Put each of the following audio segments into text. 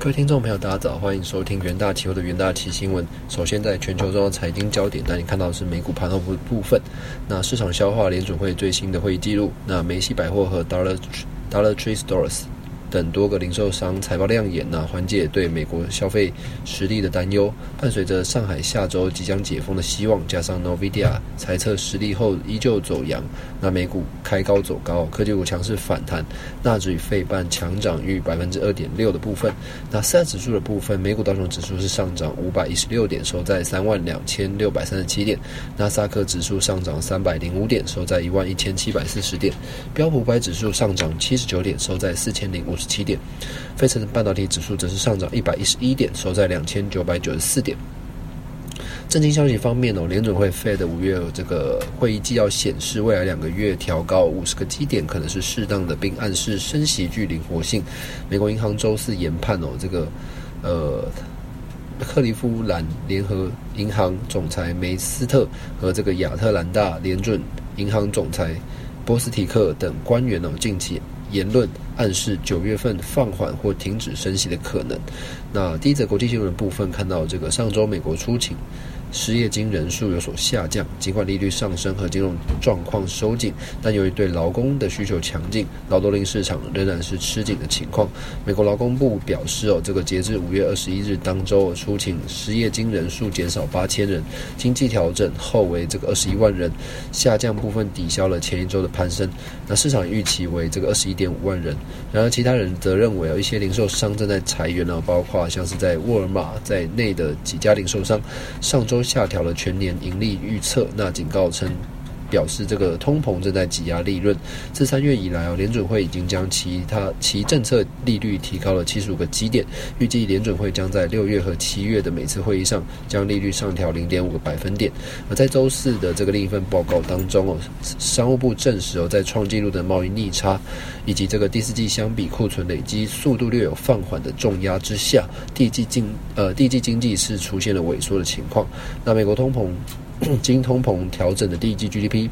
各位听众朋友，大家早，欢迎收听元大期货的元大期新闻。首先，在全球重要财经焦点，带你看到的是美股盘后部部分。那市场消化联准会最新的会议记录。那梅西百货和 Dollar Dollar Tree Stores。等多个零售商财报亮眼，那缓解对美国消费实力的担忧。伴随着上海下周即将解封的希望，加上 Nvidia 财测实力后依旧走阳，那美股开高走高，科技股强势反弹，纳指与费半强涨逾百分之二点六的部分。那四大指数的部分，美股道琼指数是上涨五百一十六点，收在三万两千六百三十七点；纳斯达克指数上涨三百零五点，收在一万一千七百四十点；标普五百指数上涨七十九点，收在四千零五。十七点，费城半导体指数则是上涨一百一十一点，收在两千九百九十四点。震惊消息方面哦，联准会 Fed 五月这个会议纪要显示，未来两个月调高五十个基点可能是适当的，并暗示升息具灵活性。美国银行周四研判哦，这个呃克利夫兰联合银行总裁梅斯特和这个亚特兰大联准银行总裁波斯提克等官员呢，近期。言论暗示九月份放缓或停止升息的可能。那第一则国际新闻部分看到，这个上周美国出勤。失业金人数有所下降，尽管利率上升和金融状况收紧，但由于对劳工的需求强劲，劳动力市场仍然是吃紧的情况。美国劳工部表示，哦，这个截至五月二十一日当周，出勤失业金人数减少八千人，经济调整后为这个二十一万人，下降部分抵消了前一周的攀升。那市场预期为这个二十一点五万人。然而，其他人则认为，有一些零售商正在裁员呢，包括像是在沃尔玛在内的几家零售商，上周。下调了全年盈利预测，那警告称。表示这个通膨正在挤压利润。自三月以来哦，联准会已经将其他其政策利率提高了七十五个基点，预计联准会将在六月和七月的每次会议上将利率上调零点五个百分点。而在周四的这个另一份报告当中哦，商务部证实哦，在创纪录的贸易逆差以及这个第四季相比库存累积速度略有放缓的重压之下，第一季经呃第一季经济是出现了萎缩的情况。那美国通膨。经通膨调整的第一季 GDP。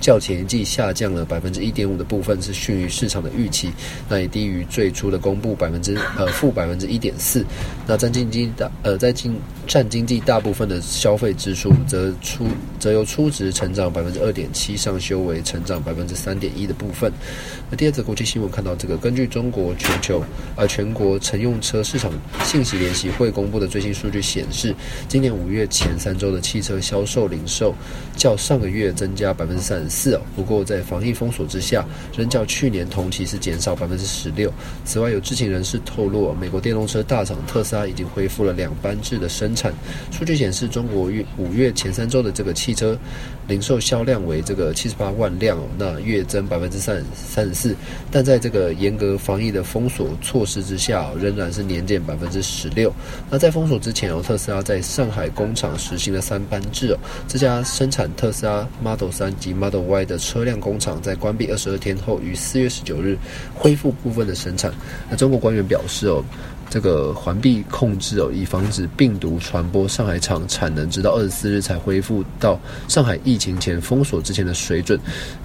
较前一季下降了百分之一点五的部分是逊于市场的预期，那也低于最初的公布百分之呃负百分之一点四。那占经济大呃在经占经济大部分的消费支出则出则由初值成长百分之二点七上修为成长百分之三点一的部分。那第二则国际新闻看到这个，根据中国全球呃全国乘用车市场信息联席会公布的最新数据显示，今年五月前三周的汽车销售零售较上个月增加百分之三。四哦，不过在防疫封锁之下，仍较去年同期是减少百分之十六。此外，有知情人士透露，美国电动车大厂特斯拉已经恢复了两班制的生产。数据显示，中国月五月前三周的这个汽车零售销量为这个七十八万辆，那月增百分之三三十四。但在这个严格防疫的封锁措施之下，仍然是年减百分之十六。那在封锁之前哦，特斯拉在上海工厂实行了三班制哦，这家生产特斯拉 Model 三及 Model Y 的车辆工厂在关闭二十二天后，于四月十九日恢复部分的生产。那中国官员表示哦，这个环闭控制哦，以防止病毒传播。上海厂产能直到二十四日才恢复到上海疫情前封锁之前的水准，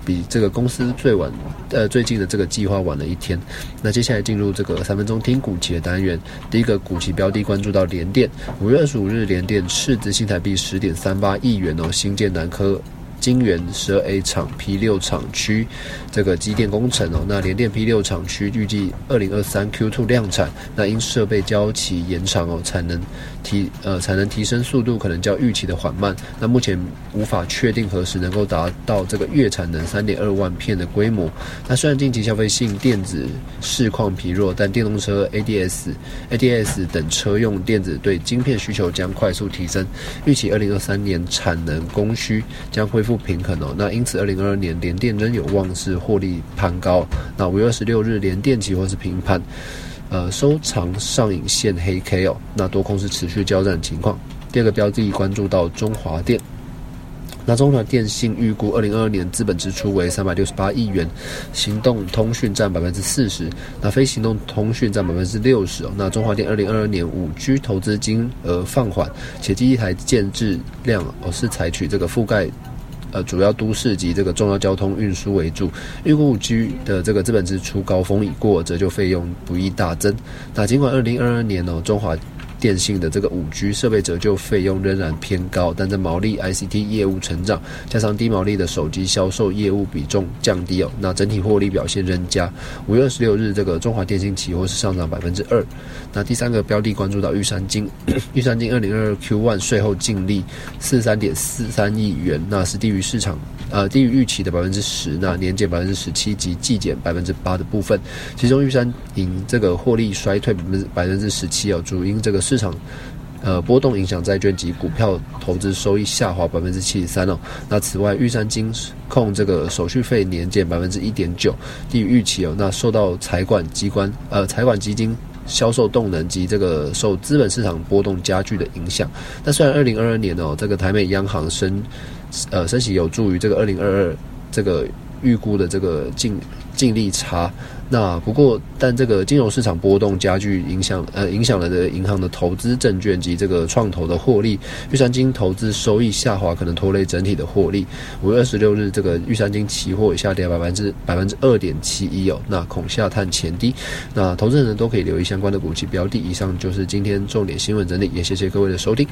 比这个公司最晚呃最近的这个计划晚了一天。那接下来进入这个三分钟听股期的单元，第一个股期标的关注到联电，五月二十五日联电斥资新台币十点三八亿元哦，新建南科。金源十二 A 厂 P 六厂区这个机电工程哦，那联电 P 六厂区预计二零二三 Q two 量产，那因设备交期延长哦，产能提呃产能提升速度可能较预期的缓慢，那目前无法确定何时能够达到这个月产能三点二万片的规模。那虽然近期消费性电子市况疲弱，但电动车 ADS ADS 等车用电子对晶片需求将快速提升，预期二零二三年产能供需将恢复。不平衡哦，那因此二零二二年联电仍有望是获利攀高。那五月二十六日联电期或是平盘，呃，收藏上影线黑 K 哦，那多空是持续交战的情况。第二个标的关注到中华电，那中华电信预估二零二二年资本支出为三百六十八亿元，行动通讯占百分之四十，那非行动通讯占百分之六十哦。那中华电二零二二年五 G 投资金额放缓，且第一台建制量哦是采取这个覆盖。呃主要都市及这个重要交通运输为主。预估五 G 的这个资本支出高峰已过，折旧费用不易大增。那尽管二零二二年哦，中华电信的这个五 G 设备折旧费用仍然偏高，但在毛利 ICT 业务成长，加上低毛利的手机销售业务比重降低哦，那整体获利表现仍佳。五月二十六日，这个中华电信期货是上涨百分之二。那第三个标的关注到玉山金，玉山金二零二二 Q one 税后净利四十三点四三亿元，那是低于市场呃低于预期的百分之十，那年减百分之十七及季减百分之八的部分，其中玉山银这个获利衰退百分之百分之十七哦，主因这个。市场，呃，波动影响债券及股票投资收益下滑百分之七十三哦。那此外，玉山金控这个手续费年减百分之一点九，低于预期哦。那受到财管机关呃财管基金销售动能及这个受资本市场波动加剧的影响。那虽然二零二二年哦，这个台美央行升呃升息有助于这个二零二二这个预估的这个净净利差。那不过，但这个金融市场波动加剧，影响呃影响了的银行的投资证券及这个创投的获利，玉山金投资收益下滑，可能拖累整体的获利。五月二十六日，这个玉山金期货下跌百分之百分之二点七一哦，那恐下探前低。那投资人都可以留意相关的股期标的。以上就是今天重点新闻整理，也谢谢各位的收听。